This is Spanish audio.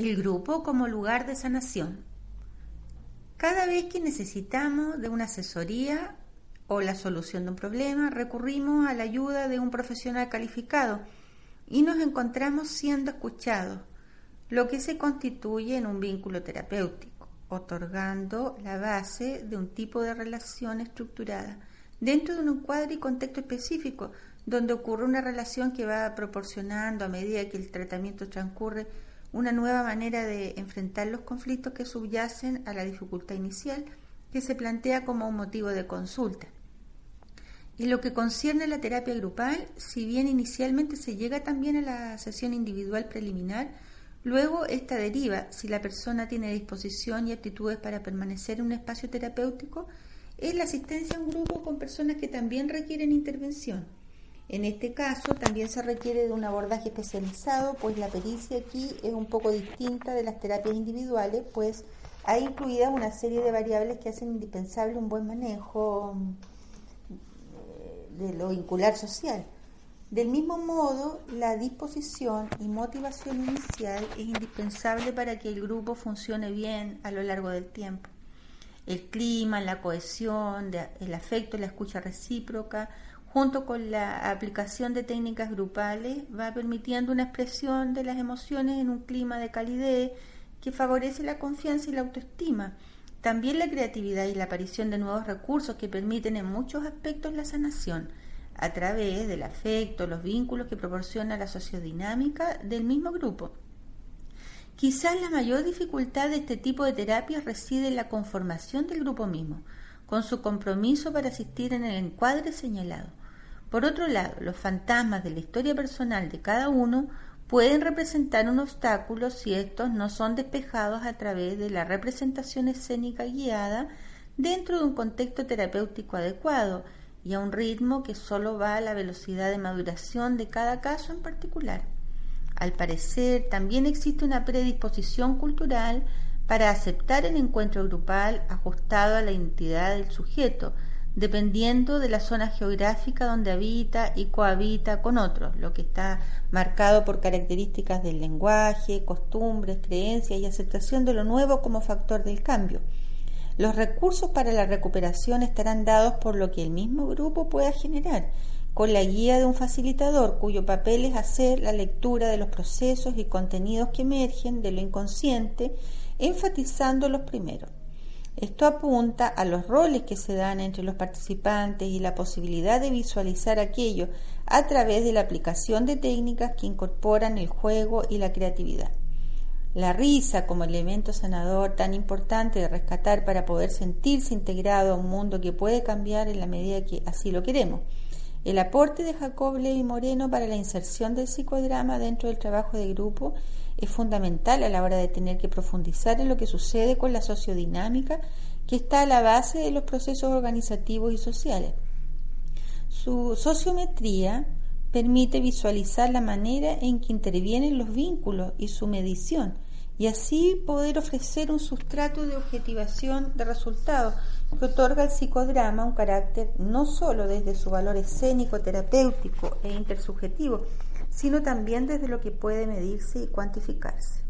El grupo como lugar de sanación. Cada vez que necesitamos de una asesoría o la solución de un problema, recurrimos a la ayuda de un profesional calificado y nos encontramos siendo escuchados, lo que se constituye en un vínculo terapéutico, otorgando la base de un tipo de relación estructurada dentro de un cuadro y contexto específico, donde ocurre una relación que va proporcionando a medida que el tratamiento transcurre una nueva manera de enfrentar los conflictos que subyacen a la dificultad inicial que se plantea como un motivo de consulta. En lo que concierne a la terapia grupal, si bien inicialmente se llega también a la sesión individual preliminar, luego esta deriva, si la persona tiene disposición y aptitudes para permanecer en un espacio terapéutico, es la asistencia a un grupo con personas que también requieren intervención en este caso también se requiere de un abordaje especializado, pues la pericia aquí es un poco distinta de las terapias individuales, pues ha incluida una serie de variables que hacen indispensable un buen manejo eh, de lo vincular social. Del mismo modo, la disposición y motivación inicial es indispensable para que el grupo funcione bien a lo largo del tiempo. El clima, la cohesión, el afecto, la escucha recíproca, junto con la aplicación de técnicas grupales, va permitiendo una expresión de las emociones en un clima de calidez que favorece la confianza y la autoestima. También la creatividad y la aparición de nuevos recursos que permiten en muchos aspectos la sanación, a través del afecto, los vínculos que proporciona la sociodinámica del mismo grupo. Quizás la mayor dificultad de este tipo de terapias reside en la conformación del grupo mismo, con su compromiso para asistir en el encuadre señalado. Por otro lado, los fantasmas de la historia personal de cada uno pueden representar un obstáculo si estos no son despejados a través de la representación escénica guiada dentro de un contexto terapéutico adecuado y a un ritmo que solo va a la velocidad de maduración de cada caso en particular. Al parecer, también existe una predisposición cultural para aceptar el encuentro grupal ajustado a la identidad del sujeto, dependiendo de la zona geográfica donde habita y cohabita con otros, lo que está marcado por características del lenguaje, costumbres, creencias y aceptación de lo nuevo como factor del cambio. Los recursos para la recuperación estarán dados por lo que el mismo grupo pueda generar, con la guía de un facilitador cuyo papel es hacer la lectura de los procesos y contenidos que emergen de lo inconsciente, enfatizando los primeros. Esto apunta a los roles que se dan entre los participantes y la posibilidad de visualizar aquello a través de la aplicación de técnicas que incorporan el juego y la creatividad. La risa como elemento sanador tan importante de rescatar para poder sentirse integrado a un mundo que puede cambiar en la medida que así lo queremos. El aporte de Jacob Levi Moreno para la inserción del psicodrama dentro del trabajo de grupo es fundamental a la hora de tener que profundizar en lo que sucede con la sociodinámica que está a la base de los procesos organizativos y sociales. Su sociometría permite visualizar la manera en que intervienen los vínculos y su medición, y así poder ofrecer un sustrato de objetivación de resultados que otorga al psicodrama un carácter no sólo desde su valor escénico, terapéutico e intersubjetivo, sino también desde lo que puede medirse y cuantificarse.